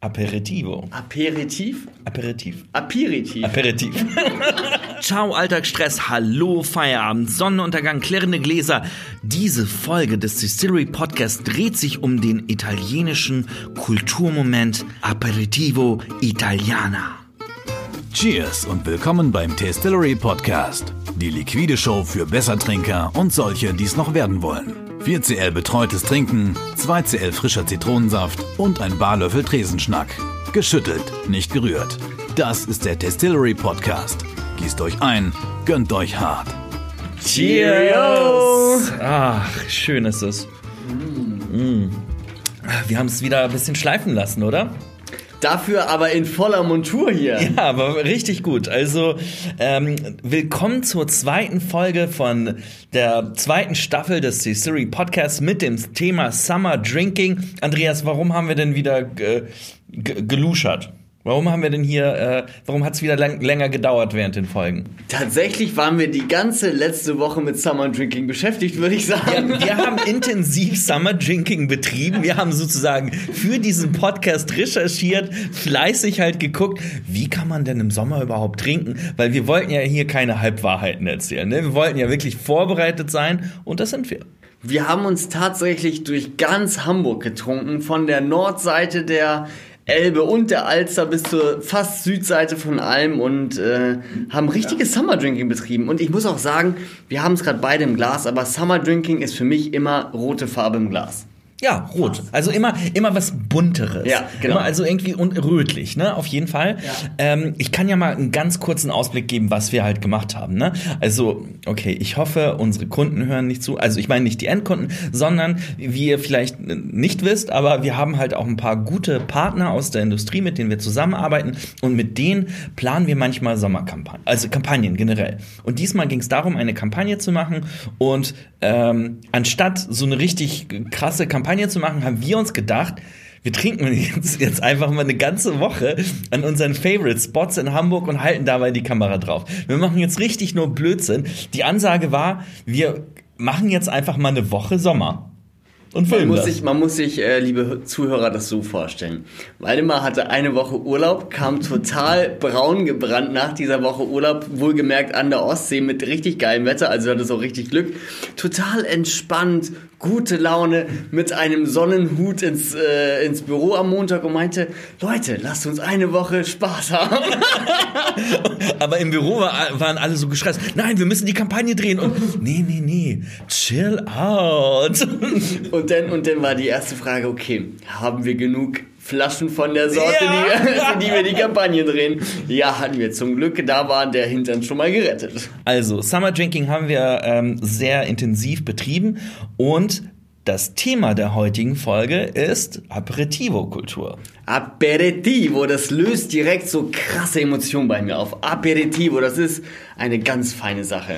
Aperitivo. Aperitif? Aperitif. Aperitif. Aperitif. Ciao, Alltagsstress. Hallo, Feierabend, Sonnenuntergang, klirrende Gläser. Diese Folge des Distillery Podcasts dreht sich um den italienischen Kulturmoment Aperitivo Italiana. Cheers und willkommen beim Distillery Podcast. Die liquide Show für Bessertrinker und solche, die es noch werden wollen. 4cl betreutes Trinken, 2cl frischer Zitronensaft und ein Barlöffel Tresenschnack. Geschüttelt, nicht gerührt. Das ist der Distillery Podcast. Gießt euch ein, gönnt euch hart. Cheers! Ach, schön ist es. Mm. Wir haben es wieder ein bisschen schleifen lassen, oder? Dafür aber in voller Montur hier. Ja, aber richtig gut. Also ähm, willkommen zur zweiten Folge von der zweiten Staffel des Siri Podcasts mit dem Thema Summer Drinking. Andreas, warum haben wir denn wieder äh, geluschert? Warum haben wir denn hier, äh, warum hat es wieder lang, länger gedauert während den Folgen? Tatsächlich waren wir die ganze letzte Woche mit Summer Drinking beschäftigt, würde ich sagen. Ja, wir haben intensiv Summer Drinking betrieben. Wir haben sozusagen für diesen Podcast recherchiert, fleißig halt geguckt, wie kann man denn im Sommer überhaupt trinken? Weil wir wollten ja hier keine Halbwahrheiten erzählen. Ne? Wir wollten ja wirklich vorbereitet sein und das sind wir. Wir haben uns tatsächlich durch ganz Hamburg getrunken, von der Nordseite der Elbe und der Alster bis zur fast Südseite von Alm und äh, haben richtiges Summer Drinking betrieben. Und ich muss auch sagen, wir haben es gerade beide im Glas, aber Summer Drinking ist für mich immer rote Farbe im Glas. Ja, rot. Also immer, immer was Bunteres. Ja, genau. Immer also irgendwie und rötlich, ne? Auf jeden Fall. Ja. Ähm, ich kann ja mal einen ganz kurzen Ausblick geben, was wir halt gemacht haben, ne? Also, okay, ich hoffe, unsere Kunden hören nicht zu. Also, ich meine nicht die Endkunden, sondern wie ihr vielleicht nicht wisst, aber wir haben halt auch ein paar gute Partner aus der Industrie, mit denen wir zusammenarbeiten und mit denen planen wir manchmal Sommerkampagnen, also Kampagnen generell. Und diesmal ging es darum, eine Kampagne zu machen und ähm, anstatt so eine richtig krasse Kampagne Kampagne zu machen, haben wir uns gedacht, wir trinken jetzt, jetzt einfach mal eine ganze Woche an unseren Favorite Spots in Hamburg und halten dabei die Kamera drauf. Wir machen jetzt richtig nur Blödsinn. Die Ansage war, wir machen jetzt einfach mal eine Woche Sommer und filmen man muss das. sich, man muss sich, äh, liebe Zuhörer, das so vorstellen. Waldemar hatte eine Woche Urlaub, kam total braun gebrannt nach dieser Woche Urlaub, wohlgemerkt an der Ostsee mit richtig geilem Wetter, also hatte so richtig Glück. Total entspannt, gute Laune, mit einem Sonnenhut ins, äh, ins Büro am Montag und meinte, Leute, lasst uns eine Woche Spaß haben. Aber im Büro war, waren alle so gestresst. Nein, wir müssen die Kampagne drehen und nee, nee, nee, chill out. Und dann, und dann war die erste Frage, okay, haben wir genug Flaschen von der Sorte, Ja. die, die wir die Kampagne drehen? Ja, hatten wir zum Glück. Da war der Hintern schon mal gerettet. Also, Summer Drinking haben wir ähm, sehr intensiv betrieben und das Thema der heutigen Folge ist Aperitivo-Kultur. Aperitivo, das löst direkt so krasse Emotionen bei mir auf. Aperitivo, das ist eine ganz feine Sache.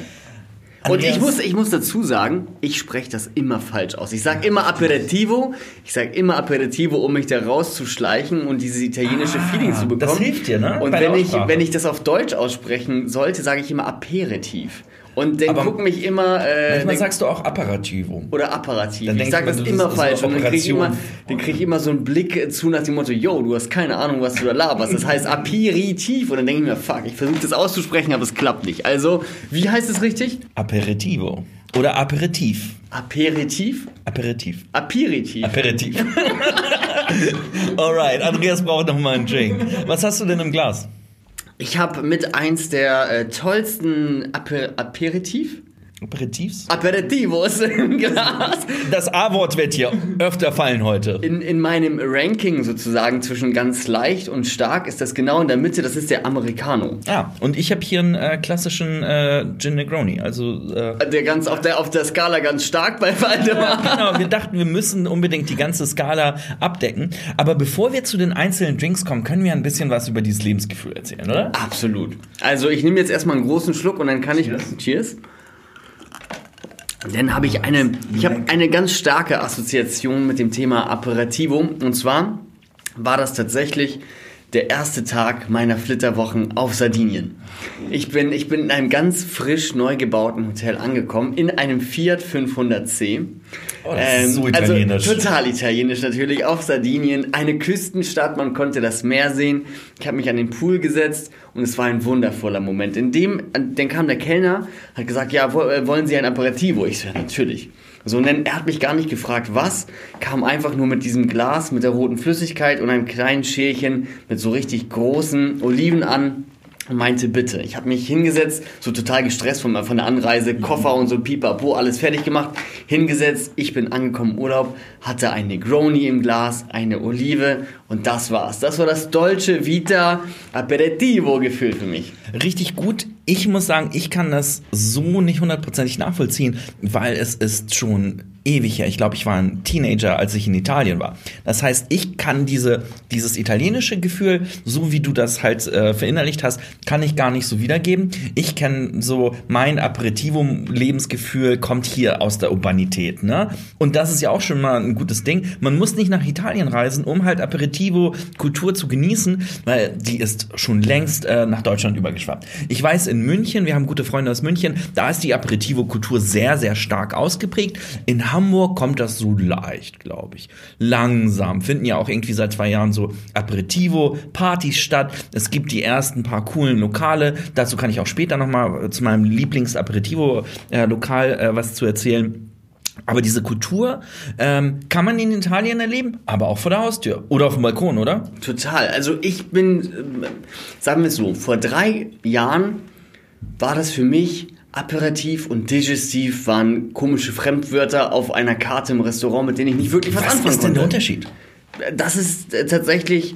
Und ich muss, ich muss dazu sagen, ich spreche das immer falsch aus. Ich sage immer Aperitivo, ich sage immer Aperitivo, um mich da rauszuschleichen und dieses italienische Feeling zu bekommen. das hilft dir, ne? Und Bei wenn ich, wenn ich das auf Deutsch aussprechen sollte, sage ich immer Aperitif. Und dann Aber gucken mich immer... Äh, Manchmal sagst du auch Aperitivo. oder Apparativ. Dann ich du, das das immer ist falsch. Und dann kriege ich, Operation. immer- dann krieg ich immer so einen Blick zu nach dem Motto, yo, du hast keine Ahnung, was du da laberst. Das heißt Aperitif. Und dann denke ich mir, fuck, ich versuche das auszusprechen, aber es klappt nicht. Also, wie heißt es richtig? Aperitivo. Oder Aperitif. Aperitif? Aperitif. Aperitif. Aperitif. Alright, Andreas braucht noch mal einen Drink. Was hast du denn im Glas? Ich habe mit eins der äh, tollsten Aper Aperitif? Aperitifs? Aperitivos im Glas. Das A-Wort wird hier öfter fallen heute. In, in meinem Ranking sozusagen zwischen ganz leicht und stark ist das genau in der Mitte, das ist der Americano. Ah, und ich habe hier einen äh, klassischen äh, Gin Negroni. Also, äh, Der ganz auf der, auf der Skala ganz stark bei Waldemar. genau, wir dachten, wir müssen unbedingt die ganze Skala abdecken. Aber bevor wir zu den einzelnen Drinks kommen, können wir ein bisschen was über dieses Lebensgefühl erzählen, oder? Absolut. Also ich nehme jetzt erstmal einen großen Schluck und dann kann ich. Cheers. Dann habe ich eine, ich habe eine ganz starke Assoziation mit dem Thema Aperitivo. Und zwar war das tatsächlich der erste Tag meiner Flitterwochen auf Sardinien. Ich bin, ich bin in einem ganz frisch neu gebauten Hotel angekommen, in einem Fiat 500C. Oh, das ist so italienisch. Also total italienisch natürlich, auf Sardinien. Eine Küstenstadt, man konnte das Meer sehen. Ich habe mich an den Pool gesetzt und es war ein wundervoller Moment. In dem, dann kam der Kellner, hat gesagt, ja, äh, wollen Sie ein Aperitivo? Ich so, ja, natürlich. So, und dann, er hat mich gar nicht gefragt, was, kam einfach nur mit diesem Glas, mit der roten Flüssigkeit und einem kleinen Schälchen mit so richtig großen Oliven an und meinte, bitte. Ich habe mich hingesetzt, so total gestresst von, von der Anreise, Koffer und so pipapo, alles fertig gemacht, hingesetzt, ich bin angekommen im Urlaub, hatte ein Negroni im Glas, eine Olive und das war's. Das war das deutsche Vita Aperitivo-Gefühl für mich. Richtig gut. Ich muss sagen, ich kann das so nicht hundertprozentig nachvollziehen, weil es ist schon ewig her. Ich glaube, ich war ein Teenager, als ich in Italien war. Das heißt, ich kann diese, dieses italienische Gefühl, so wie du das halt äh, verinnerlicht hast, kann ich gar nicht so wiedergeben. Ich kenne so mein Aperitivo-Lebensgefühl kommt hier aus der Urbanität, ne? Und das ist ja auch schon mal ein gutes Ding. Man muss nicht nach Italien reisen, um halt Aperitivo-Kultur zu genießen, weil die ist schon längst äh, nach Deutschland übergeschwappt. Ich weiß, in München, wir haben gute Freunde aus München, da ist die Aperitivo-Kultur sehr, sehr stark ausgeprägt. In Hamburg kommt das so leicht, glaube ich. Langsam. Finden ja auch irgendwie seit zwei Jahren so Aperitivo-Partys statt. Es gibt die ersten paar coolen Lokale. Dazu kann ich auch später nochmal zu meinem Lieblings-Aperitivo-Lokal äh, was zu erzählen. Aber diese Kultur ähm, kann man in Italien erleben, aber auch vor der Haustür oder auf dem Balkon, oder? Total. Also ich bin, äh, sagen wir es so, vor drei Jahren war das für mich Aperitif und Digestiv waren komische Fremdwörter auf einer Karte im Restaurant, mit denen ich nicht wirklich was, was anfangen konnte. Was ist denn der Unterschied? Das ist äh, tatsächlich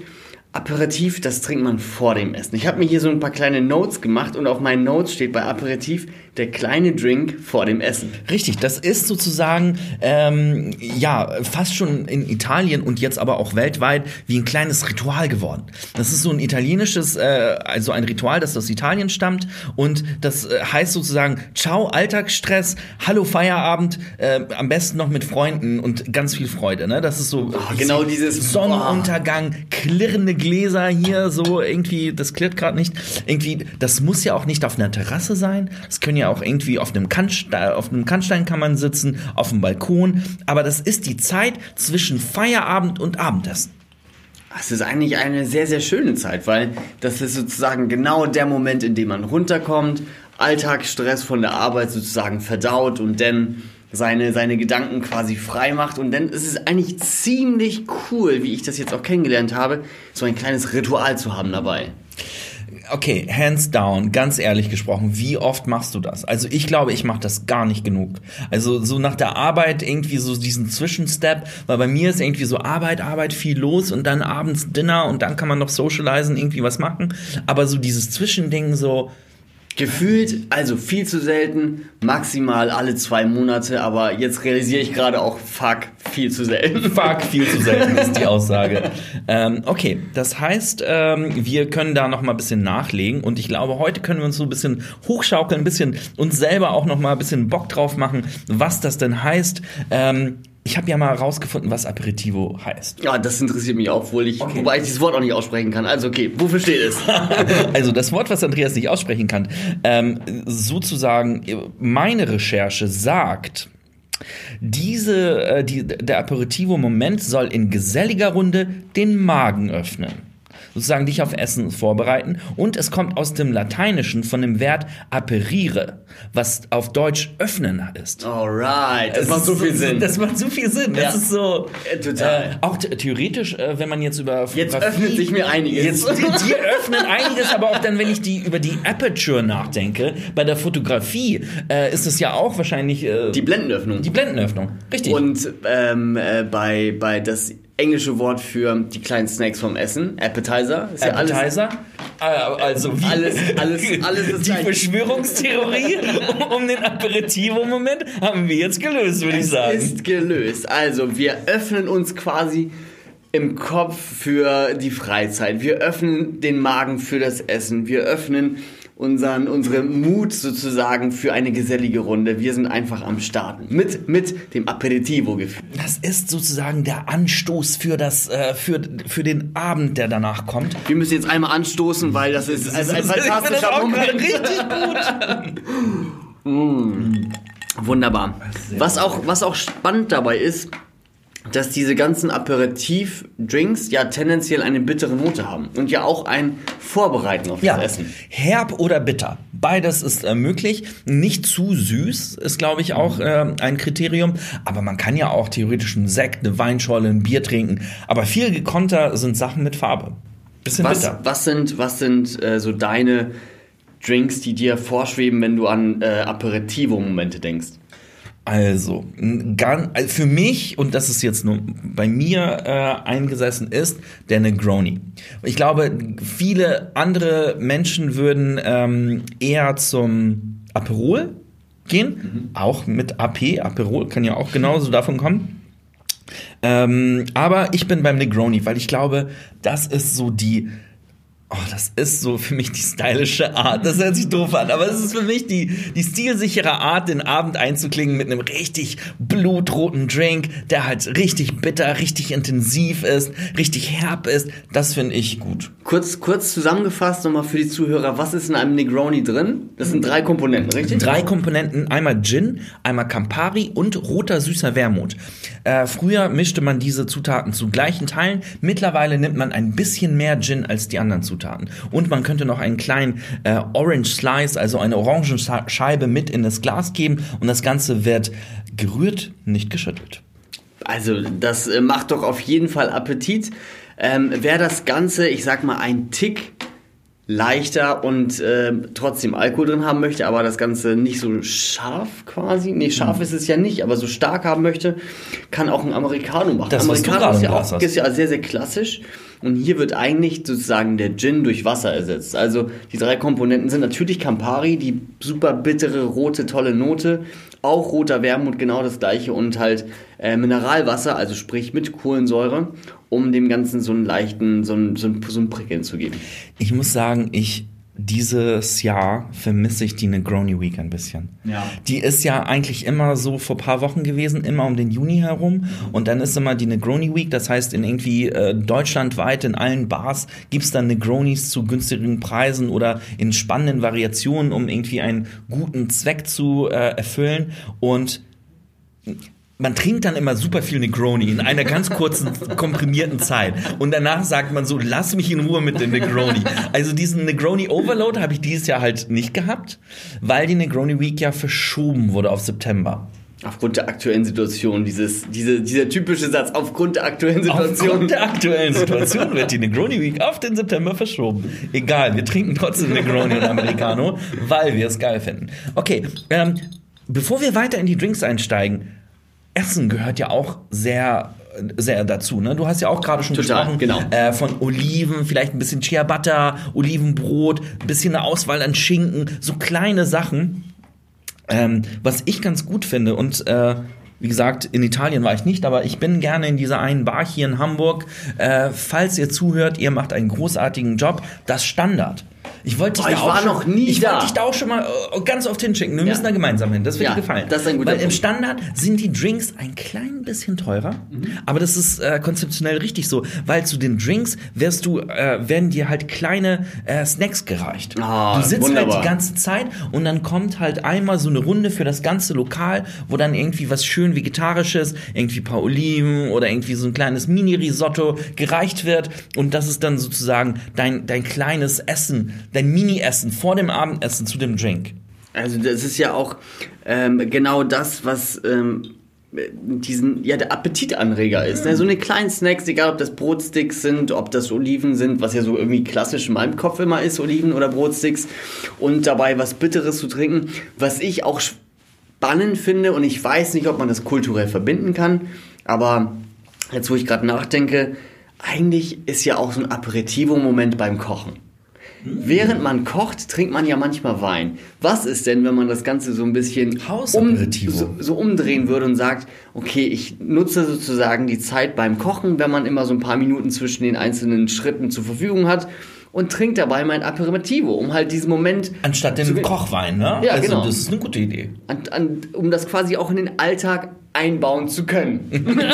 Aperitif, das trinkt man vor dem Essen. Ich habe mir hier so ein paar kleine Notes gemacht und auf meinen Notes steht bei Aperitif der kleine Drink vor dem Essen. Richtig, das ist sozusagen ähm, ja fast schon in Italien und jetzt aber auch weltweit wie ein kleines Ritual geworden. Das ist so ein italienisches, äh, also ein Ritual, das aus Italien stammt und das äh, heißt sozusagen Ciao Alltagsstress, Hallo Feierabend, äh, am besten noch mit Freunden und ganz viel Freude. Ne? Das ist so oh, genau dieses Sonnenuntergang, klirrende Gläser hier so irgendwie, das klirrt gerade nicht. Irgendwie, das muss ja auch nicht auf einer Terrasse sein. Das können ja ja auch irgendwie auf einem, Kannstein, auf einem Kannstein kann man sitzen, auf dem Balkon. Aber das ist die Zeit zwischen Feierabend und Abendessen. Es ist eigentlich eine sehr, sehr schöne Zeit, weil das ist sozusagen genau der Moment, in dem man runterkommt, Alltagsstress von der Arbeit sozusagen verdaut und dann seine, seine Gedanken quasi frei macht. Und dann ist es eigentlich ziemlich cool, wie ich das jetzt auch kennengelernt habe, so ein kleines Ritual zu haben dabei okay, hands down, ganz ehrlich gesprochen, wie oft machst du das? Also ich glaube, ich mache das gar nicht genug. Also so nach der Arbeit irgendwie so diesen Zwischenstep, weil bei mir ist irgendwie so Arbeit, Arbeit, viel los und dann abends Dinner und dann kann man noch socialisen, irgendwie was machen. Aber so dieses Zwischending so, Gefühlt, also viel zu selten, maximal alle zwei Monate, aber jetzt realisiere ich gerade auch, fuck, viel zu selten. Fuck, viel zu selten ist die Aussage. ähm, okay, das heißt, ähm, wir können da noch mal ein bisschen nachlegen und ich glaube, heute können wir uns so ein bisschen hochschaukeln, ein bisschen uns selber auch noch mal ein bisschen Bock drauf machen, was das denn heißt. Ähm, ich habe ja mal rausgefunden, was Aperitivo heißt. Ja, das interessiert mich auch, wohl ich, okay. wobei ich dieses Wort auch nicht aussprechen kann. Also okay, wofür steht es? also das Wort, was Andreas nicht aussprechen kann, ähm, sozusagen meine Recherche sagt, diese, äh, die, der Aperitivo-Moment soll in geselliger Runde den Magen öffnen sozusagen dich auf Essen vorbereiten. Und es kommt aus dem Lateinischen von dem Wert aperire, was auf Deutsch öffnen ist. Alright, das es macht so viel Sinn. Das macht so viel Sinn. Ja. Das ist so. Äh, total. Äh, auch theoretisch, äh, wenn man jetzt über Jetzt öffnet sich mir einiges. Jetzt, die, die öffnen einiges, aber auch dann, wenn ich die über die Aperture nachdenke, bei der Fotografie äh, ist es ja auch wahrscheinlich. Äh, die Blendenöffnung. Die Blendenöffnung, richtig. Und ähm, äh, bei, bei das englische Wort für die kleinen Snacks vom Essen. Appetizer. Ist Appetizer? Ja alles, also wie alles, alles, alles ist Die gleich. Verschwörungstheorie um den Aperitivo-Moment haben wir jetzt gelöst, würde ich sagen. ist gelöst. Also wir öffnen uns quasi im Kopf für die Freizeit. Wir öffnen den Magen für das Essen. Wir öffnen unseren, unsere Mut sozusagen für eine gesellige Runde. Wir sind einfach am Starten. Mit, mit dem Aperitivo-Gefühl. Das ist sozusagen der Anstoß für, das, äh, für, für den Abend, der danach kommt. Wir müssen jetzt einmal anstoßen, weil das ist also ein fantastischer Moment. Richtig gut. mm. Wunderbar. Was auch, was auch spannend dabei ist, dass diese ganzen Aperitif-Drinks ja tendenziell eine bittere Note haben und ja auch ein Vorbereiten auf Ja, das Essen. herb oder bitter. Beides ist äh, möglich. Nicht zu süß ist, glaube ich, auch äh, ein Kriterium. Aber man kann ja auch theoretisch einen Sekt, eine Weinschorle, ein Bier trinken. Aber viel gekonter sind Sachen mit Farbe. Bisschen Was, bitter. was sind, was sind äh, so deine Drinks, die dir vorschweben, wenn du an äh, Aperitivo-Momente denkst? Also, also für mich, und das ist jetzt nur bei mir äh, eingesessen ist, der Negroni. Ich glaube, viele andere Menschen würden ähm, eher zum Aperol gehen, auch mit AP. Aperol kann ja auch genauso davon kommen. Ähm, aber ich bin beim Negroni, weil ich glaube, das ist so die. Oh, das ist so für mich die stylische Art. Das hört sich doof an, aber es ist für mich die, die stilsichere Art, den Abend einzuklingen mit einem richtig blutroten Drink, der halt richtig bitter, richtig intensiv ist, richtig herb ist. Das finde ich gut. Kurz, kurz zusammengefasst nochmal für die Zuhörer, was ist in einem Negroni drin? Das sind drei Komponenten, richtig? Drei Komponenten, einmal Gin, einmal Campari und roter süßer Wermut. Äh, früher mischte man diese Zutaten zu gleichen Teilen. Mittlerweile nimmt man ein bisschen mehr Gin als die anderen Zutaten. Und man könnte noch einen kleinen äh, Orange Slice, also eine Orangenscheibe mit in das Glas geben und das Ganze wird gerührt, nicht geschüttelt. Also, das äh, macht doch auf jeden Fall Appetit. Ähm, Wäre das Ganze, ich sag mal, ein Tick leichter und äh, trotzdem Alkohol drin haben möchte, aber das Ganze nicht so scharf quasi, nee, scharf ist es ja nicht, aber so stark haben möchte, kann auch ein Americano machen. Das, Americano ist ja auch ist ja sehr, sehr klassisch. Und hier wird eigentlich sozusagen der Gin durch Wasser ersetzt. Also die drei Komponenten sind natürlich Campari, die super bittere, rote, tolle Note. Auch roter Wermut, genau das gleiche. Und halt äh, Mineralwasser, also sprich mit Kohlensäure, um dem Ganzen so einen leichten, so einen, so einen, so einen Prickeln zu geben. Ich muss sagen, ich dieses Jahr vermisse ich die Negroni Week ein bisschen. Ja. Die ist ja eigentlich immer so vor paar Wochen gewesen, immer um den Juni herum. Und dann ist immer die Negroni Week. Das heißt, in irgendwie äh, deutschlandweit in allen Bars gibt's dann Negronis zu günstigen Preisen oder in spannenden Variationen, um irgendwie einen guten Zweck zu äh, erfüllen. Und man trinkt dann immer super viel Negroni in einer ganz kurzen, komprimierten Zeit. Und danach sagt man so, lass mich in Ruhe mit dem Negroni. Also diesen Negroni Overload habe ich dieses Jahr halt nicht gehabt, weil die Negroni Week ja verschoben wurde auf September. Aufgrund der aktuellen Situation, dieses, diese, dieser typische Satz, aufgrund der aktuellen Situation. Aufgrund der aktuellen Situation wird die Negroni Week auf den September verschoben. Egal, wir trinken trotzdem Negroni und Americano, weil wir es geil finden. Okay, ähm, bevor wir weiter in die Drinks einsteigen, Essen gehört ja auch sehr sehr dazu, ne? Du hast ja auch gerade schon Total, gesprochen genau. äh, von Oliven, vielleicht ein bisschen Chia Butter, Olivenbrot, ein bisschen eine Auswahl an Schinken, so kleine Sachen. Ähm, was ich ganz gut finde und äh, wie gesagt, in Italien war ich nicht, aber ich bin gerne in dieser einen Bar hier in Hamburg. Äh, falls ihr zuhört, ihr macht einen großartigen Job. Das Standard. Ich wollte dich Oh, da ich auch war schon, noch nie ich da. wollte dich da auch schon mal äh, ganz oft hinschicken. Wir Ja. müssen da gemeinsam hin. Das wird Ja, dir gefallen. das ist ein guter Weil im Punkt. Standard sind die Drinks ein klein bisschen teurer, Mhm. aber das ist äh, konzeptionell richtig so, weil zu den Drinks wirst du, äh, werden dir halt kleine äh, Snacks gereicht. Ah, du sitzt halt wunderbar. die ganze Zeit und dann kommt halt einmal so eine Runde für das ganze Lokal, wo dann irgendwie was schön Vegetarisches, irgendwie ein paar Oliven oder irgendwie so ein kleines Mini-Risotto gereicht wird und das ist dann sozusagen dein, dein kleines Essen, dein Mini-Essen vor dem Abendessen zu dem Drink. Also das ist ja auch ähm, genau das, was ähm, diesen, ja, der Appetitanreger ist. Ne? So eine kleinen Snacks, egal ob das Brotsticks sind, ob das Oliven sind, was ja so irgendwie klassisch in meinem Kopf immer ist, Oliven oder Brotsticks. Und dabei was Bitteres zu trinken. Was ich auch spannend finde, und ich weiß nicht, ob man das kulturell verbinden kann, aber jetzt, wo ich gerade nachdenke, eigentlich ist ja auch so ein Aperitivo-Moment beim Kochen. Während man kocht, trinkt man ja manchmal Wein. Was ist denn, wenn man das Ganze so ein bisschen um, so, so umdrehen würde und sagt, okay, ich nutze sozusagen die Zeit beim Kochen, wenn man immer so ein paar Minuten zwischen den einzelnen Schritten zur Verfügung hat und trinke dabei mein Aperitivo, um halt diesen Moment. Anstatt den Kochwein, ne? Ja, also, genau. Das ist eine gute Idee. An, an, um das quasi auch in den Alltag einbauen zu können.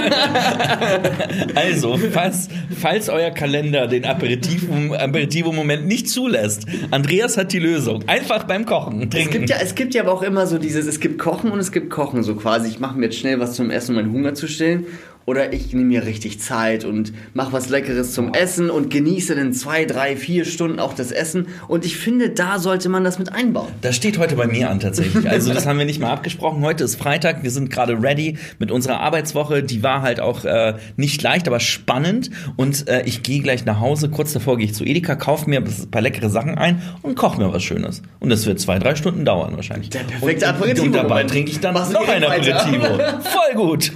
also, falls, falls euer Kalender den Aperitivo-Moment nicht zulässt, Andreas hat die Lösung. Einfach beim Kochen trinken. Es gibt, ja, es gibt ja aber auch immer so dieses, es gibt Kochen und es gibt Kochen, so quasi, ich mache mir jetzt schnell was zum Essen, um meinen Hunger zu stillen. Oder ich nehme mir richtig Zeit und mache was Leckeres zum Essen und genieße dann zwei, drei, vier Stunden auch das Essen. Und ich finde, da sollte man das mit einbauen. Das steht heute bei mir an tatsächlich. Also das haben wir nicht mal abgesprochen. Heute ist Freitag. Wir sind gerade ready mit unserer Arbeitswoche. Die war halt auch äh, nicht leicht, aber spannend. Und äh, ich gehe gleich nach Hause. Kurz davor gehe ich zu Edeka, kaufe mir ein paar leckere Sachen ein und koche mir was Schönes. Und das wird zwei, drei Stunden dauern wahrscheinlich. Der perfekte Aperitivo. Und dabei trinke ich dann noch ein Aperitivo. Voll gut.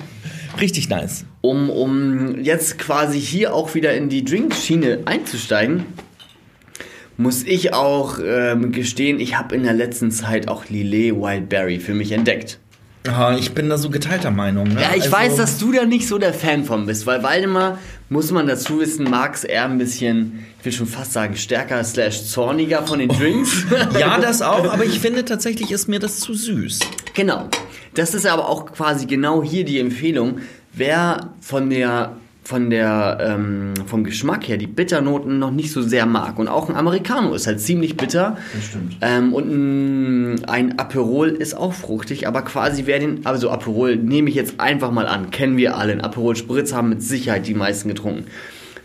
Richtig nice. Um, um jetzt quasi hier auch wieder in die Drink-Schiene einzusteigen, muss ich auch ähm, gestehen, ich habe in der letzten Zeit auch Lillet Wildberry für mich entdeckt. Ah, ich bin da so geteilter Meinung. Ne? Ja, ich also, weiß, dass du da nicht so der Fan von bist, weil Waldemar, muss man dazu wissen, mag es eher ein bisschen, ich will schon fast sagen, stärker slash zorniger von den Drinks. ja, das auch, aber ich finde tatsächlich ist mir das zu süß. Genau. Das ist aber auch quasi genau hier die Empfehlung. Wer von der von der ähm, vom Geschmack her die Bitternoten noch nicht so sehr mag und auch ein Americano ist halt ziemlich bitter das stimmt. Ähm, und ein, ein Aperol ist auch fruchtig aber quasi wer den also Aperol nehme ich jetzt einfach mal an kennen wir alle ein Aperol Spritz haben mit Sicherheit die meisten getrunken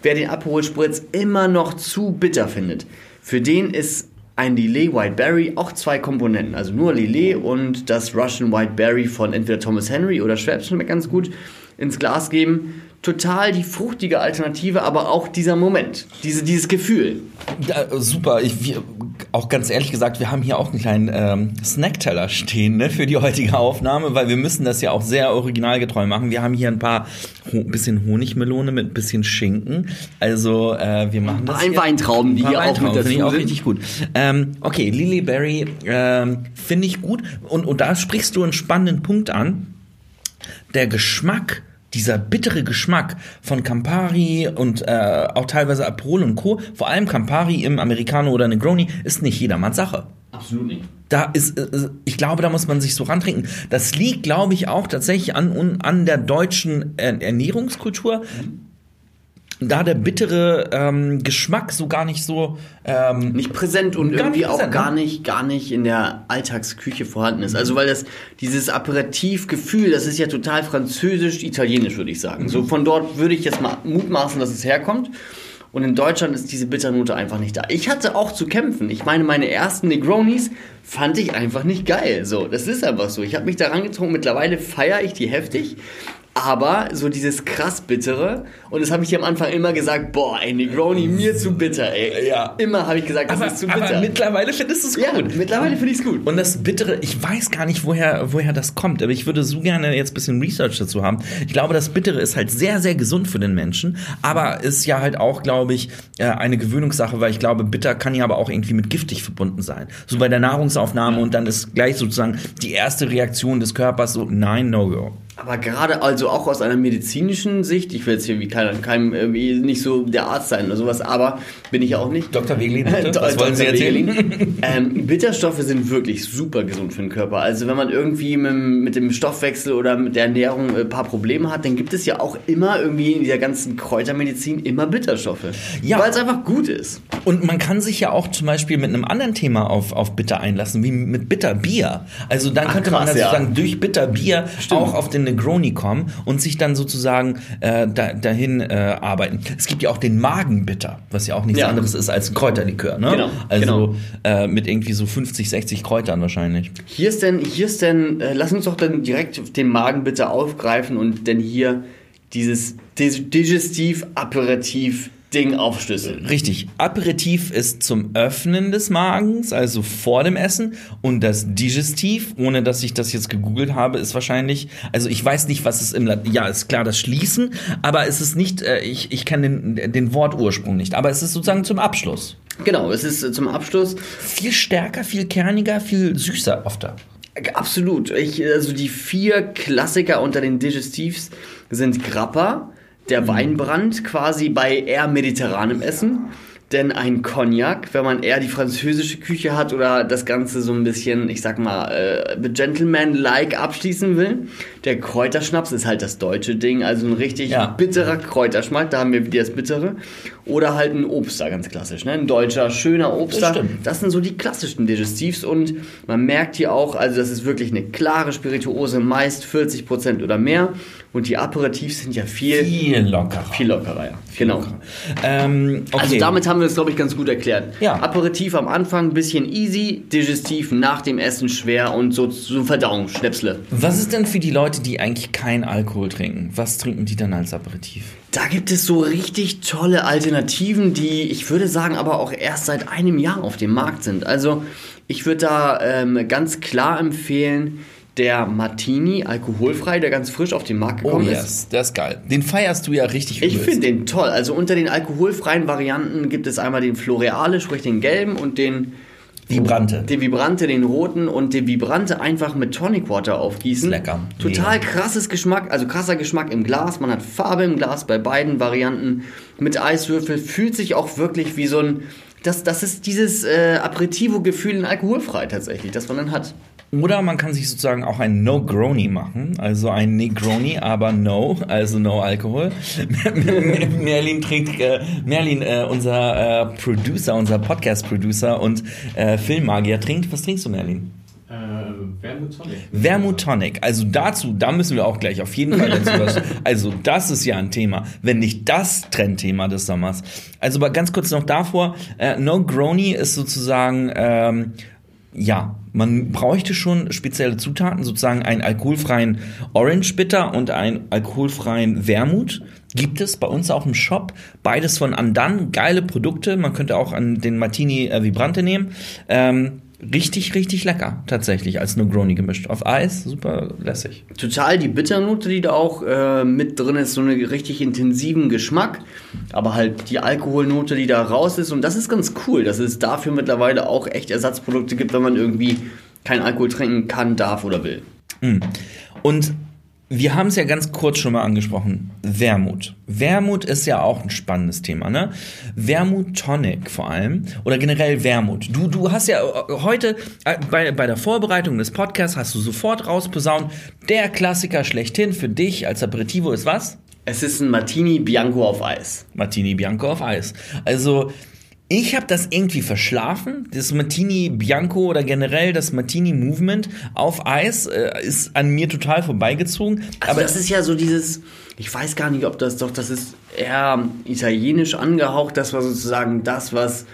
wer den Aperol Spritz immer noch zu bitter findet für den ist ein Lillet White Berry, auch zwei Komponenten, also nur Lillet und das Russian White Berry von entweder Thomas Henry oder schmeckt ganz gut ins Glas geben total die fruchtige Alternative, aber auch dieser Moment, diese, dieses Gefühl. Ja, super. Ich, wir, auch ganz ehrlich gesagt, wir haben hier auch einen kleinen ähm, Snackteller stehen ne, für die heutige Aufnahme, weil wir müssen das ja auch sehr originalgetreu machen. Wir haben hier ein paar ho bisschen Honigmelone mit ein bisschen Schinken. Also äh, wir machen das. Ein Weintrauben, die hier auch mit dazu ich auch richtig gut. Ähm, okay, Lily Berry ähm, finde ich gut und, und da sprichst du einen spannenden Punkt an. Der Geschmack dieser bittere Geschmack von Campari und äh, auch teilweise Aperol und Co., vor allem Campari im Americano oder Negroni, ist nicht jedermanns Sache. Absolut nicht. Da ist, äh, ich glaube, da muss man sich so rantrinken. Das liegt, glaube ich, auch tatsächlich an, an der deutschen Ernährungskultur. Mhm da der bittere ähm, Geschmack so gar nicht so ähm, nicht präsent und irgendwie präsent, auch gar ne? nicht gar nicht in der Alltagsküche vorhanden ist. Also weil das dieses Aperitivgefühl, das ist ja total französisch, italienisch würde ich sagen. So von dort würde ich jetzt mal mutmaßen, dass es herkommt. Und in Deutschland ist diese Bitternote einfach nicht da. Ich hatte auch zu kämpfen. Ich meine, meine ersten Negronis fand ich einfach nicht geil. So, das ist einfach so. Ich habe mich daran getrunken. Mittlerweile feiere ich die heftig aber so dieses krass bittere und das habe ich am Anfang immer gesagt, boah, ey, Negroni mir zu bitter, ey. Ja. Immer habe ich gesagt, das aber, ist zu bitter. Aber mittlerweile findest du es gut. Ja, mittlerweile finde ich es gut. Und das bittere, ich weiß gar nicht, woher woher das kommt, aber ich würde so gerne jetzt ein bisschen Research dazu haben. Ich glaube, das bittere ist halt sehr sehr gesund für den Menschen, aber ist ja halt auch, glaube ich, äh, eine Gewöhnungssache, weil ich glaube, bitter kann ja aber auch irgendwie mit giftig verbunden sein. So bei der Nahrungsaufnahme und dann ist gleich sozusagen die erste Reaktion des Körpers so nein, no go. Aber gerade also auch aus einer medizinischen Sicht, ich will jetzt hier wie kein, kein irgendwie nicht so der Arzt sein oder sowas, aber bin ich auch nicht. Dr. Weglin, bitte. was wollen Sie erzählen? ähm, Bitterstoffe sind wirklich super gesund für den Körper. Also wenn man irgendwie mit, mit dem Stoffwechsel oder mit der Ernährung ein paar Probleme hat, dann gibt es ja auch immer irgendwie in dieser ganzen Kräutermedizin immer Bitterstoffe. Ja. Weil es einfach gut ist. Und man kann sich ja auch zum Beispiel mit einem anderen Thema auf, auf Bitter einlassen, wie mit Bitterbier. Also dann Ach, könnte krass, man also ja. sagen, durch Bitterbier Stimmt. auch auf den Negroni kommen und sich dann sozusagen äh, da, dahin äh, arbeiten. Es gibt ja auch den Magenbitter, was ja auch nichts ja. anderes ist als Kräuterlikör. Ne? Genau, also genau. Äh, mit irgendwie so 50, 60 Kräutern wahrscheinlich. Hier ist denn, hier ist denn, äh, lass uns doch dann direkt den Magenbitter aufgreifen und denn hier dieses Digestiv-Aperitif Ding aufschlüsseln. Richtig. Aperitif ist zum Öffnen des Magens, also vor dem Essen. Und das Digestiv, ohne dass ich das jetzt gegoogelt habe, ist wahrscheinlich, also ich weiß nicht, was es im Latein, ja, ist klar das Schließen, aber es ist nicht, äh, ich, ich kenne den, den Wortursprung nicht, aber es ist sozusagen zum Abschluss. Genau, es ist äh, zum Abschluss. Viel stärker, viel kerniger, viel süßer oft da. Absolut. Ich, also die vier Klassiker unter den Digestivs sind Grappa, der mhm. Weinbrand quasi bei eher mediterranem Essen. denn ein Cognac, wenn man eher die französische Küche hat oder das Ganze so ein bisschen, ich sag mal, äh, Gentleman-like abschließen will, der Kräuterschnaps ist halt das deutsche Ding, also ein richtig Ja. bitterer Kräuterschmack, da haben wir wieder das Bittere. Oder halt ein Obster, ganz klassisch, ne? Ein deutscher, schöner Obster. Das. Das sind so die klassischen Digestivs und man merkt hier auch, also das ist wirklich eine klare Spirituose, meist 40% oder mehr. Und die Aperitifs sind ja viel, Viel lockerer. viel lockerer, ja. Genau. Ähm, okay. Also damit haben wir es, glaube ich, ganz gut erklärt. Ja. Aperitif am Anfang ein bisschen easy, Digestiv nach dem Essen schwer und so, so Verdauungsschnäpsle. Was ist denn für die Leute, die eigentlich keinen Alkohol trinken? Was trinken die dann als Aperitif? Da gibt es so richtig tolle Alternativen, die ich würde sagen aber auch erst seit einem Jahr auf dem Markt sind. Also ich würde da ähm, ganz klar empfehlen, der Martini, alkoholfrei, der ganz frisch auf den Markt Oh gekommen ist. yes, der ist geil. Den feierst du ja richtig Ich finde den toll. Also unter den alkoholfreien Varianten gibt es einmal den Floreale, sprich den gelben und den Vibrante. Den Vibrante, den roten und den Vibrante einfach mit Tonic Water aufgießen. Lecker. Total Mega. krasses Geschmack, also krasser Geschmack im Glas. Man hat Farbe im Glas bei beiden Varianten mit Eiswürfel. Fühlt sich auch wirklich wie so ein. Das, das ist dieses äh, Aperitivo-Gefühl in alkoholfrei tatsächlich, das man dann hat. Oder man kann sich sozusagen auch ein No-Grony machen, also ein Negroni, aber No, also No Alkohol. Merlin trinkt, äh, Merlin, äh, unser äh, Producer, unser Podcast-Producer und äh, Filmmagier trinkt. Was trinkst du, Merlin? Äh, Tonic. Vermouth Tonic. Also dazu, da müssen wir auch gleich auf jeden Fall dazu was. Also das ist ja ein Thema, wenn nicht das Trendthema des Sommers. Also aber ganz kurz noch davor, äh, No Grony ist sozusagen, ähm, ja, man bräuchte schon spezielle Zutaten, sozusagen einen alkoholfreien Orange Bitter und einen alkoholfreien Wermut. Gibt es bei uns auch im Shop. Beides von Andan. Geile Produkte. Man könnte auch an den Martini äh, Vibrante nehmen. Ähm, richtig, richtig lecker. Tatsächlich. Als Negroni gemischt. Auf Eis. Super lässig. Total die Bitternote, die da auch äh, mit drin ist, so einen richtig intensiven Geschmack. Aber halt die Alkoholnote, die da raus ist. Und das ist ganz cool, dass es dafür mittlerweile auch echt Ersatzprodukte gibt, wenn man irgendwie kein Alkohol trinken kann, darf oder will. Und wir haben es ja ganz kurz schon mal angesprochen. Wermut. Wermut ist ja auch ein spannendes Thema, ne? Wermut Tonic vor allem. Oder generell Wermut. Du, du hast ja äh, heute äh, bei, bei der Vorbereitung des Podcasts hast du sofort rausposaunt, der Klassiker schlechthin für dich als Aperitivo ist was? Es ist ein Martini Bianco auf Eis. Martini Bianco auf Eis. Also ich habe das irgendwie verschlafen. Das Martini Bianco oder generell das Martini Movement auf Eis äh, ist an mir total vorbeigezogen. Also aber das ist ja so dieses, ich weiß gar nicht, ob das doch, das ist eher italienisch angehaucht. Das war sozusagen das, was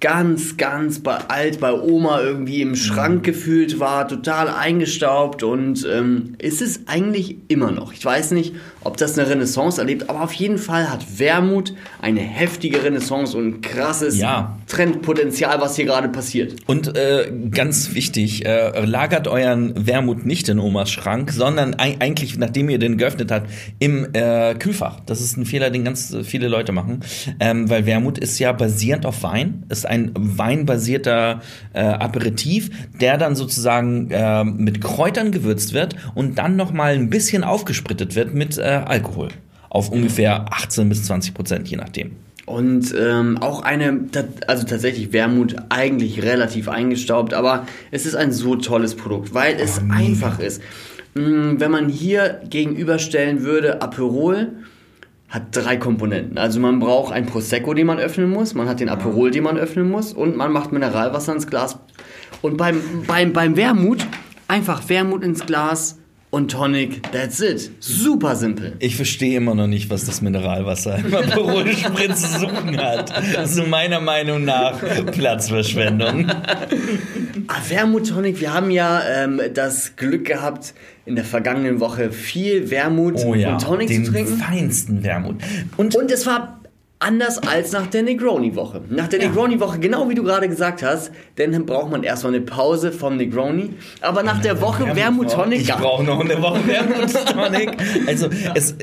ganz, ganz bei, alt bei Oma irgendwie im Schrank gefühlt war, total eingestaubt und ähm, ist es eigentlich immer noch. Ich weiß nicht, ob das eine Renaissance erlebt, aber auf jeden Fall hat Wermut eine heftige Renaissance und ein krasses Ja. Trendpotenzial, was hier gerade passiert. Und äh, ganz wichtig, äh, lagert euren Wermut nicht in Omas Schrank, sondern ei- eigentlich, nachdem ihr den geöffnet habt, im äh, Kühlfach. Das ist ein Fehler, den ganz äh, viele Leute machen, ähm, weil Wermut ist ja basierend auf Wein, ist ein weinbasierter äh, Aperitif, der dann sozusagen äh, mit Kräutern gewürzt wird und dann noch mal ein bisschen aufgesprittet wird mit äh, Alkohol. Auf ungefähr 18 bis 20 Prozent, je nachdem. Und ähm, auch eine, also tatsächlich Wermut eigentlich relativ eingestaubt, aber es ist ein so tolles Produkt, weil es einfach ist. Mm, Wenn man hier gegenüberstellen würde, Aperol hat drei Komponenten. Also man braucht ein Prosecco, den man öffnen muss, man hat den Aperol, den man öffnen muss und man macht Mineralwasser ins Glas. Und beim, beim, beim Wermut einfach Wermut ins Glas und Tonic, that's it. Super simpel. Ich verstehe immer noch nicht, was das Mineralwasser im Aperol-Spritz zu suchen hat. So meiner Meinung nach Platzverschwendung. Ah, Wermut Tonic, wir haben ja ähm, das Glück gehabt, in der vergangenen Woche viel Wermut Oh ja, und Tonic den zu trinken. feinsten Wermut. Und, Und es war anders als nach der Negroni-Woche. Nach der Negroni-Woche, genau wie du gerade gesagt hast, denn braucht man erstmal eine Pause vom Negroni. Aber nach der Woche Wermut Tonic, Ich ja. brauche noch eine Woche Wermut Tonic. Also es, äh,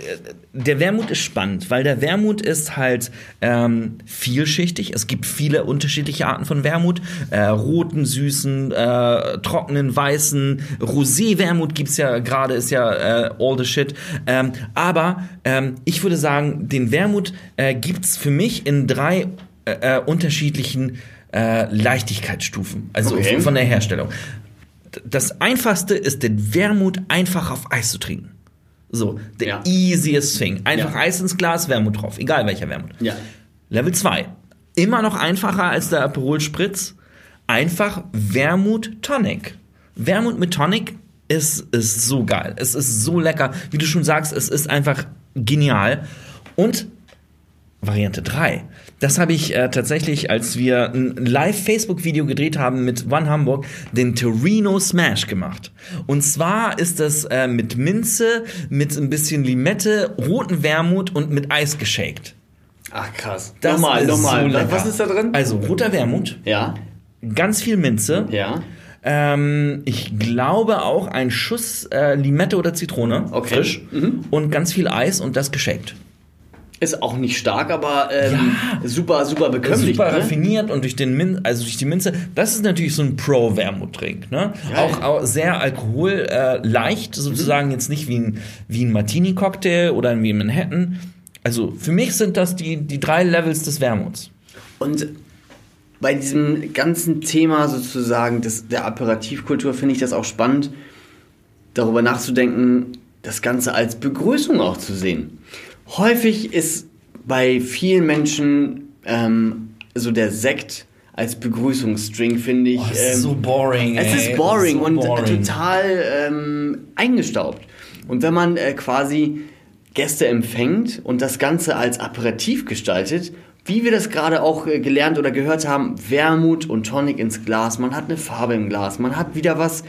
der Wermut ist spannend, weil der Wermut ist halt ähm, vielschichtig. Es gibt viele unterschiedliche Arten von Wermut. Äh, roten, süßen, äh, trockenen, weißen. Rosé-Wermut gibt's ja gerade, ist ja äh, all the shit. Ähm, aber ähm, ich würde sagen, den Wermut äh, gibt's für mich in drei äh, unterschiedlichen äh, Leichtigkeitsstufen, also Okay. von der Herstellung. Das einfachste ist den Wermut einfach auf Eis zu trinken. So, der Ja. easiest thing. Einfach Ja. Eis ins Glas, Wermut drauf, egal welcher Wermut. Ja. Level 2. Immer noch einfacher als der Aperol Spritz. Einfach Wermut Tonic. Wermut mit Tonic ist, ist so geil. Es ist so lecker. Wie du schon sagst, es ist einfach genial. Und Variante 3. Das habe ich äh, tatsächlich, als wir ein Live-Facebook-Video gedreht haben mit One Hamburg, den Torino Smash gemacht. Und zwar ist das äh, mit Minze, mit ein bisschen Limette, roten Wermut und mit Eis geshakt. Ach krass. Das nochmal, ist nochmal. so. Was ist da drin? Also roter Wermut, Ja. ganz viel Minze. Ja. Ähm, ich glaube auch ein Schuss äh, Limette oder Zitrone, Okay. frisch. Und ganz viel Eis und das geschenkt. Ist auch nicht stark, aber ähm, super, super bekömmlich. Super ne? raffiniert und durch den Min also durch die Minze, das ist natürlich so ein Pro-Wermut-Trink. Ne? Auch, auch sehr alkohol äh, leicht, sozusagen jetzt nicht wie ein, wie ein Martini-Cocktail oder wie ein Manhattan. Also für mich sind das die, die drei Levels des Wermuts. Und bei diesem ganzen Thema sozusagen des, der Aperitivkultur finde ich das auch spannend, darüber nachzudenken, das Ganze als Begrüßung auch zu sehen. Häufig ist bei vielen Menschen ähm, so der Sekt als Begrüßungsdrink, finde ich. ähm, boring. es ist boring und total ähm, eingestaubt. Und wenn man äh, quasi Gäste empfängt und das Ganze als Aperitif gestaltet, wie wir das gerade auch äh, gelernt oder gehört haben, Wermut und Tonic ins Glas, man hat eine Farbe im Glas, man hat wieder was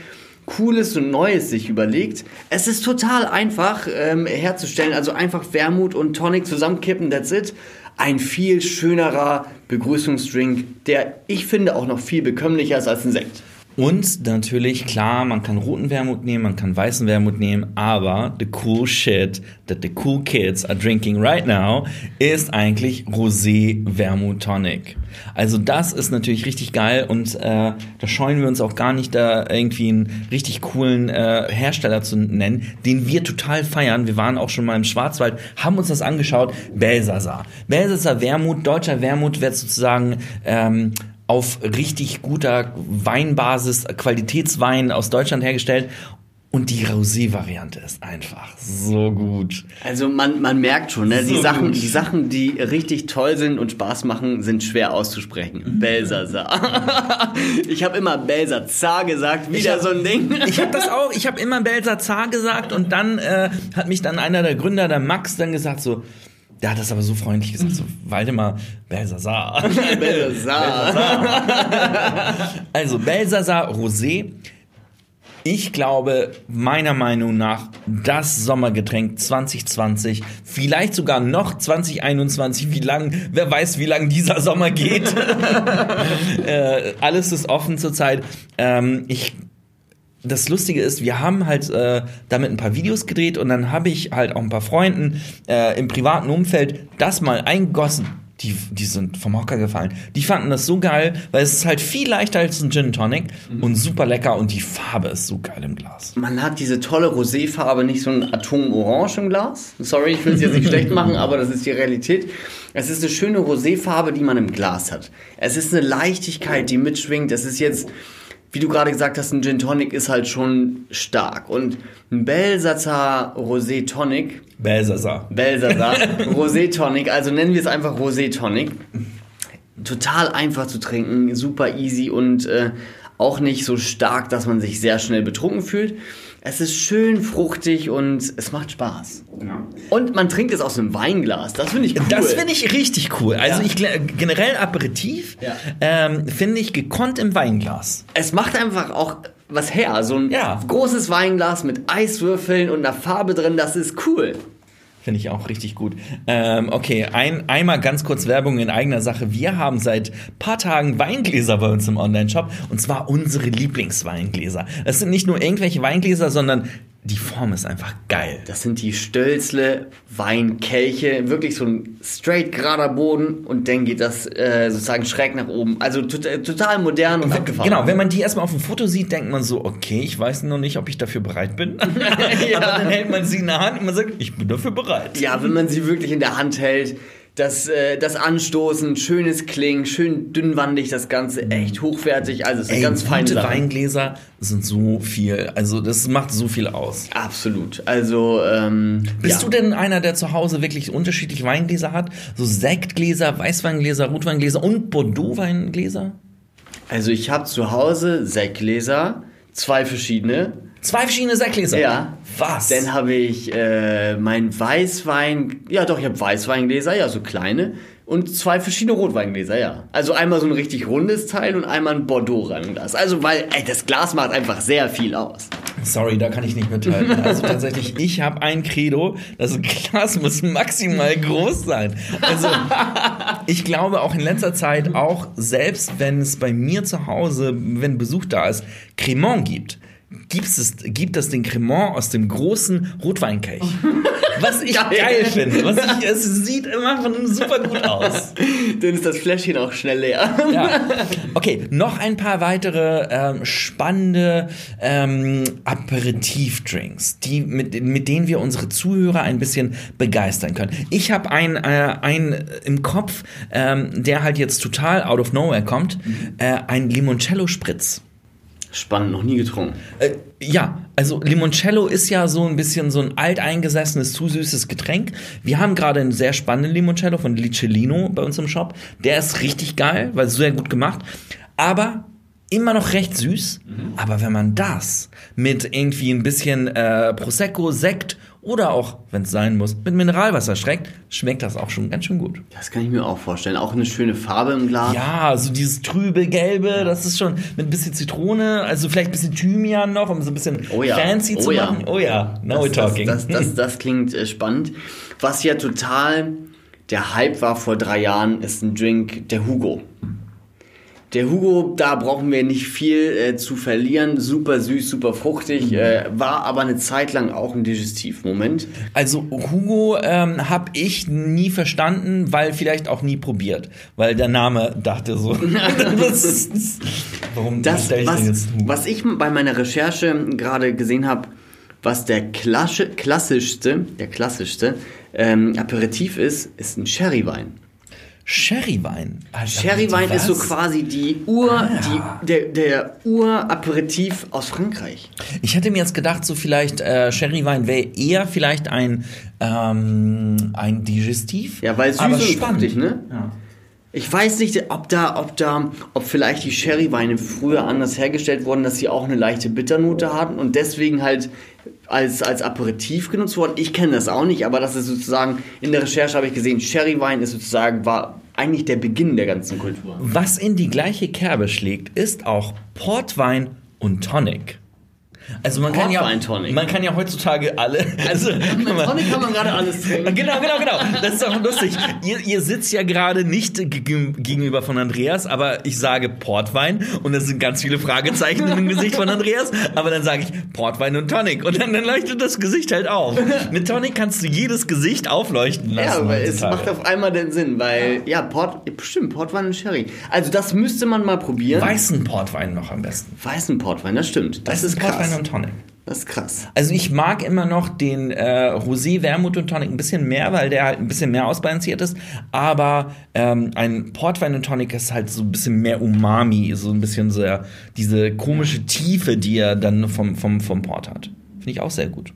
Cooles und Neues sich überlegt. Es ist total einfach ähm, herzustellen, also einfach Wermut und Tonic zusammenkippen, that's it. Ein viel schönerer Begrüßungsdrink, der ich finde auch noch viel bekömmlicher ist als ein Sekt. Und natürlich, klar, man kann roten Wermut nehmen, man kann weißen Wermut nehmen, aber the cool shit that the cool kids are drinking right now ist eigentlich Rosé Wermut Tonic. Also das ist natürlich richtig geil und äh, da scheuen wir uns auch gar nicht, da irgendwie einen richtig coolen äh, Hersteller zu nennen, den wir total feiern. Wir waren auch schon mal im Schwarzwald, haben uns das angeschaut. Belsasar. Belsasar Wermut, deutscher Wermut wird sozusagen ähm, auf richtig guter Weinbasis, Qualitätswein aus Deutschland hergestellt. Und die Rosé-Variante ist einfach so gut. Also man, man merkt schon, ne? die, So Sachen, gut. die Sachen, die richtig toll sind und Spaß machen, sind schwer auszusprechen. Mhm. Belsasar. ich habe immer Belsazar gesagt, wieder hab- so ein Ding. Ich habe das auch, ich habe immer Belsazar gesagt und dann äh, hat mich dann einer der Gründer, der Max, dann gesagt so, der hat das aber so freundlich gesagt, so, Waldemar, Belsasar. Belsasar. Also Belsasar Rosé. Ich glaube, meiner Meinung nach, das Sommergetränk 2020, vielleicht sogar noch 2021, wie lang, wer weiß, wie lang dieser Sommer geht. äh, alles ist offen zurzeit. Ähm, ich das Lustige ist, wir haben halt äh, damit ein paar Videos gedreht und dann habe ich halt auch ein paar Freunden äh, im privaten Umfeld das mal eingegossen. Die, die sind vom Hocker gefallen. Die fanden das so geil, weil es ist halt viel leichter als ein Gin Tonic und super lecker und die Farbe ist so geil im Glas. Man hat diese tolle Roséfarbe, nicht so ein Atomorange im Glas. Sorry, ich will es jetzt nicht schlecht machen, aber das ist die Realität. Es ist eine schöne Roséfarbe, die man im Glas hat. Es ist eine Leichtigkeit, die mitschwingt. Es ist jetzt, wie du gerade gesagt hast, ein Gin Tonic ist halt schon stark. Und ein Belsazar Rosé Tonic, Belsasar. Belsazar Rosé Tonic, also nennen wir es einfach Rosé Tonic. Total einfach zu trinken, super easy und äh, auch nicht so stark, dass man sich sehr schnell betrunken fühlt. Es ist schön fruchtig und es macht Spaß. Und man trinkt es aus einem Weinglas. Das finde ich cool. Das finde ich richtig cool. Also Ja. ich generell Aperitif Ja. ähm, finde ich gekonnt im Weinglas. Es macht einfach auch was her. So ein Ja. großes Weinglas mit Eiswürfeln und einer Farbe drin, das ist cool. Finde ich auch richtig gut. Ähm, okay, ein, einmal ganz kurz Werbung in eigener Sache. Wir haben seit paar Tagen Weingläser bei uns im Online-Shop und zwar unsere Lieblingsweingläser. Das sind nicht nur irgendwelche Weingläser, sondern die Form ist einfach geil. Das sind die Stölzle Weinkelche, wirklich so ein straight gerader Boden und dann geht das äh, sozusagen schräg nach oben. Also tot, total modern und abgefahren. Genau, wenn man die erstmal auf dem Foto sieht, denkt man so, okay, ich weiß noch nicht, ob ich dafür bereit bin. Aber dann hält man sie in der Hand und man sagt, ich bin dafür bereit. Ja, wenn man sie wirklich in der Hand hält, Das, äh, das Anstoßen, schönes Klingen, schön dünnwandig, das Ganze echt hochwertig. Also es ist eine Ey, ganz feine gute Sache. Weingläser sind so viel, also das macht so viel aus. Absolut. Also, ähm, Bist ja. du denn einer, der zu Hause wirklich unterschiedliche Weingläser hat? So Sektgläser, Weißweingläser, Rotweingläser und Bordeaux-Weingläser? Also ich habe zu Hause Sektgläser, zwei verschiedene. Zwei verschiedene Sektgläser? Ja. Was? Dann habe ich äh, mein Weißwein, ja doch, ich habe Weißweingläser, ja, so kleine. Und zwei verschiedene Rotweingläser, ja. Also einmal so ein richtig rundes Teil und einmal ein Bordeaux-Reinglas. Also weil, ey, das Glas macht einfach sehr viel aus. Sorry, da kann ich nicht mithalten. Also tatsächlich, ich habe ein Credo, das Glas muss maximal groß sein. Also ich glaube auch in letzter Zeit, auch selbst wenn es bei mir zu Hause, wenn Besuch da ist, Cremant gibt es, gibt es den Cremant aus dem großen Rotweinkelch. Was ich Geil. geil, finde. Was ich, es sieht immer von super gut aus. Dann ist das Fläschchen auch schnell leer. Ja. Okay, noch ein paar weitere ähm, spannende ähm, Aperitivdrinks, die, mit, mit denen wir unsere Zuhörer ein bisschen begeistern können. Ich habe einen äh, ein im Kopf, ähm, der halt jetzt total out of nowhere kommt, äh, ein Limoncello-Spritz. Spannend, noch nie getrunken. Äh, ja, also Limoncello ist ja so ein bisschen so ein alteingesessenes, zu süßes Getränk. Wir haben gerade einen sehr spannenden Limoncello von Licellino bei uns im Shop. Der ist richtig geil, weil sehr gut gemacht. Aber immer noch recht süß. Aber wenn man das mit irgendwie ein bisschen äh, Prosecco, Sekt oder auch, wenn es sein muss, mit Mineralwasser schmeckt, schmeckt das auch schon ganz schön gut. Das kann ich mir auch vorstellen. Auch eine schöne Farbe im Glas. Ja, so dieses trübe Gelbe, das ist schon mit ein bisschen Zitrone, also vielleicht ein bisschen Thymian noch, um so ein bisschen Oh ja, fancy oh zu ja. machen. Oh ja, now we're das, talking. Das, das, das, das klingt äh, spannend. Was ja total der Hype war vor drei Jahren, ist ein Drink, der Hugo. Der Hugo, da brauchen wir nicht viel äh, zu verlieren. Super süß, super fruchtig. Äh, war aber eine Zeit lang auch ein Digestivmoment. Also Hugo ähm, habe ich nie verstanden, weil vielleicht auch nie probiert, weil der Name dachte so. das ist, warum Das, ich was, jetzt Hugo? was ich bei meiner Recherche gerade gesehen habe, was der klassischste, der klassischste ähm, Aperitif ist, ist ein Sherrywein. Sherrywein. Alter, Sherrywein ist so quasi die Ur, die, der, der Ur-Aperitif aus Frankreich. Ich hätte mir jetzt gedacht, so vielleicht äh, Sherrywein wäre eher vielleicht ein ähm, ein Digestiv. Ja, weil süß aber und spannend. fruchtig, ne? Ja. Ich weiß nicht, ob da, ob da, ob vielleicht die Sherryweine früher anders hergestellt wurden, dass sie auch eine leichte Bitternote hatten und deswegen halt als, als Aperitif genutzt wurden. Ich kenne das auch nicht, aber das ist sozusagen, in der Recherche habe ich gesehen, Sherrywein ist sozusagen, war eigentlich der Beginn der ganzen Kultur. Was in die gleiche Kerbe schlägt, ist auch Portwein und Tonic. Also man kann ja Portwein, man kann ja heutzutage alle also mal. Tonic kann man gerade alles trinken. Genau, genau, genau. Das ist auch lustig. Ihr, ihr sitzt ja gerade nicht geg- gegenüber von Andreas, aber ich sage Portwein und es sind ganz viele Fragezeichen im Gesicht von Andreas, aber dann sage ich Portwein und Tonic und dann, dann leuchtet das Gesicht halt auf. Mit Tonic kannst du jedes Gesicht aufleuchten lassen. Ja, weil es macht auf einmal den Sinn, weil, ja, Port, stimmt, Portwein und Sherry. Also das müsste man mal probieren. Weißen Portwein noch am besten. Weißen Portwein, das stimmt. Das, Weißen ist Portwein krass. Und Tonic. Das ist krass. Also ich mag immer noch den äh, Rosé Wermut und Tonic ein bisschen mehr, weil der halt ein bisschen mehr ausbalanciert ist. Aber ähm, ein Portwein und Tonic ist halt so ein bisschen mehr Umami, so ein bisschen so diese komische Tiefe, die er dann vom, vom, vom Port hat. Finde ich auch sehr gut.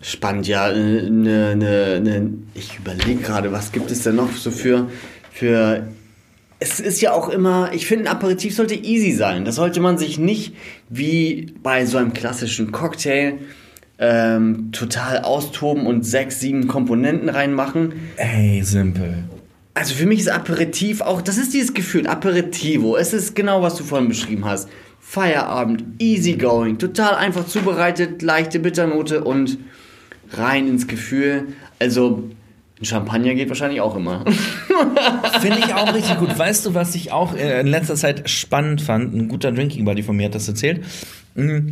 Spannend, ja. äh, Ne, ne, ne, ich überlege gerade, was gibt es denn noch so für, für. Es ist ja auch immer, ich finde, ein Aperitif sollte easy sein. Das sollte man sich nicht wie bei so einem klassischen Cocktail ähm, total austoben und sechs, sieben Komponenten reinmachen. Ey, simpel. Also für mich ist Aperitif auch, das ist dieses Gefühl, Aperitivo. Es ist genau, was du vorhin beschrieben hast. Feierabend, easy going, total einfach zubereitet, leichte Bitternote und rein ins Gefühl. Also ein Champagner geht wahrscheinlich auch immer. Finde ich auch richtig gut. Weißt du, was ich auch äh, in letzter Zeit spannend fand? Ein guter Drinking Buddy von mir hat das erzählt. Mm,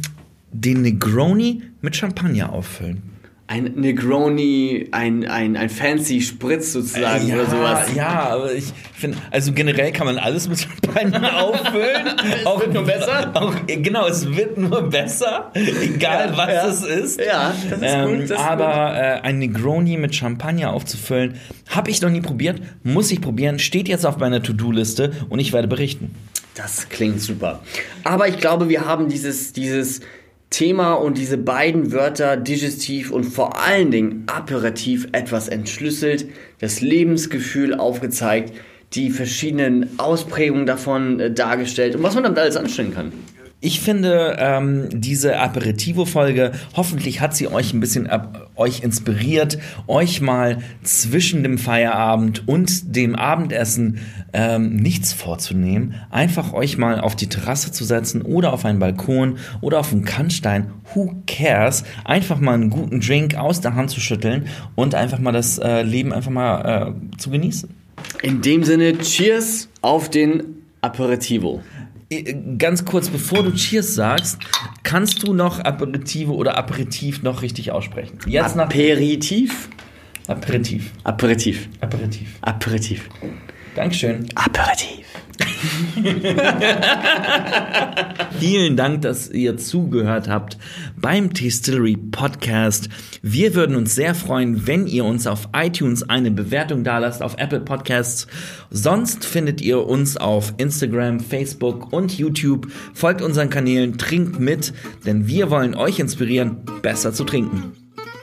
Den Negroni mit Champagner auffüllen. Ein Negroni, ein, ein, ein fancy Spritz sozusagen ja, oder sowas. Ja, aber ich finde, also generell kann man alles mit Champagner auffüllen. es auch, wird nur besser. Auch, genau, es wird nur besser, egal Ja, was ja. es ist. Ja, das ist ähm, gut, das ist aber äh, ein Negroni mit Champagner aufzufüllen, habe ich noch nie probiert, muss ich probieren, steht jetzt auf meiner To-Do-Liste und ich werde berichten. Das klingt super. Aber ich glaube, wir haben dieses, dieses Thema und diese beiden Wörter digestiv und vor allen Dingen aperitif etwas entschlüsselt, das Lebensgefühl aufgezeigt, die verschiedenen Ausprägungen davon äh, dargestellt und was man damit alles anstellen kann. Ich finde, ähm, diese Aperitivo-Folge, hoffentlich hat sie euch ein bisschen ab, euch inspiriert, euch mal zwischen dem Feierabend und dem Abendessen ähm, nichts vorzunehmen, einfach euch mal auf die Terrasse zu setzen oder auf einen Balkon oder auf einen Kannstein, who cares, einfach mal einen guten Drink aus der Hand zu schütteln und einfach mal das äh, Leben einfach mal äh, zu genießen. In dem Sinne, Cheers auf den Aperitivo. Äh, Ganz kurz, bevor du Cheers sagst, kannst du noch Aperitivo oder Aperitif noch richtig aussprechen? Jetzt nach Aperitif? Aperitif. Aperitif. Aperitif. Aperitif. Dankeschön. Aperitif. Vielen Dank, dass ihr zugehört habt beim Distillery Podcast. Wir würden uns sehr freuen, wenn ihr uns auf iTunes eine Bewertung dalasst, auf Apple Podcasts. Sonst findet ihr uns auf Instagram, Facebook und YouTube. Folgt unseren Kanälen, trinkt mit, denn wir wollen euch inspirieren, besser zu trinken.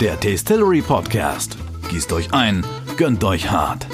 Der Tastillery Podcast. Gießt euch ein, gönnt euch hart.